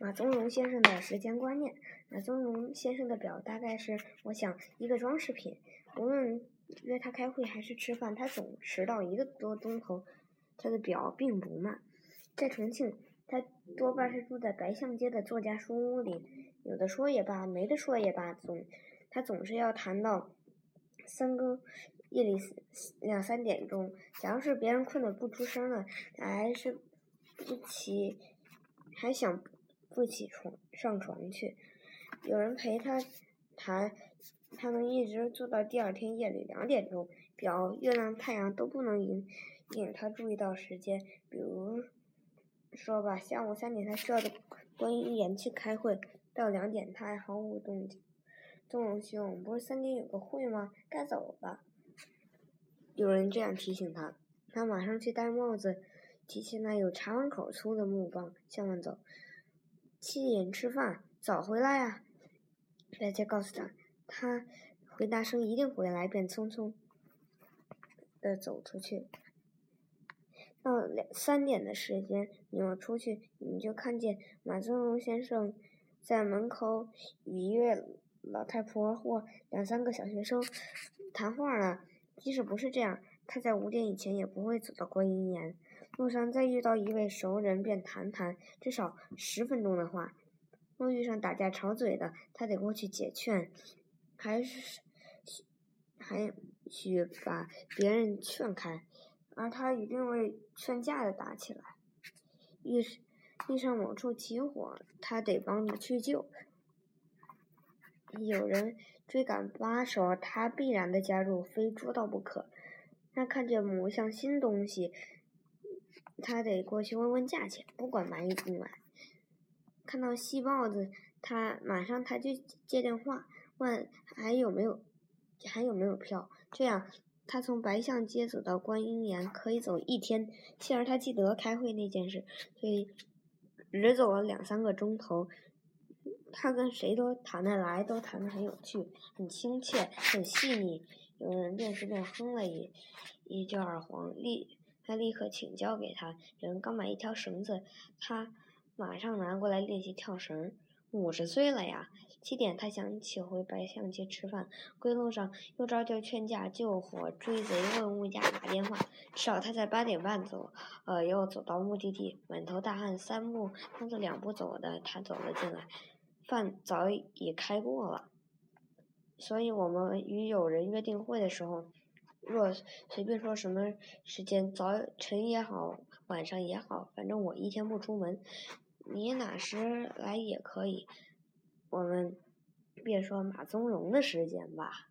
马宗荣先生的时间观念。马宗荣先生的表大概是，我想一个装饰品。无论约他开会还是吃饭，他总迟到一个多钟头。他的表并不慢。在重庆，他多半是住在白象街的作家书屋里。有的说也罢，没的说也罢，总他总是要谈到三更夜里两三点钟。假如是别人困得不出声了，还是不起，还想。不起床上床去，有人陪他谈，他能一直坐到第二天夜里两点钟。表、月亮、太阳都不能引引他注意到时间。比如说吧，下午三点他需要的观音岩去开会，到两点他还毫无动静。宗荣兄，不是三点有个会吗？该走了。有人这样提醒他，他马上去戴帽子，提起那有茶碗口粗的木棒，向外走。七点吃饭，早回来呀！大家告诉他，他回答声一定回来，便匆匆的走出去。到两三点的时间，你要出去，你就看见马宗荣先生在门口与一位老太婆或两三个小学生谈话了。即使不是这样，他在五点以前也不会走到观音岩。路上再遇到一位熟人，便谈谈至少十分钟的话。若遇上打架吵嘴的，他得过去解劝，还是还许把别人劝开，而他一定会劝架的打起来。遇遇上某处起火，他得帮着去救。有人追赶扒手，他必然的加入，非捉到不可。他看见某项新东西。他得过去问问价钱，不管买与不买。看到细豹子，他马上他就接电话问还有没有还有没有票。这样，他从白象街走到观音岩可以走一天。幸而他记得开会那件事，所以只走了两三个钟头。他跟谁都谈得来，都谈得很有趣，很亲切，很细腻。有人便是便哼了一一句二黄立。他立刻请教给他，人刚买一条绳子，他马上拿过来练习跳绳。五十岁了呀！七点，他想起回白象街吃饭，归路上又照旧劝架、救火、追贼、问物价、打电话。至少他在八点半走，呃，又走到目的地，满头大汗，三步当做两步走的，他走了进来。饭早已开过了，所以我们与友人约定会的时候。若随便说什么时间，早晨也好，晚上也好，反正我一天不出门，你哪时来也可以。我们别说马宗荣的时间吧。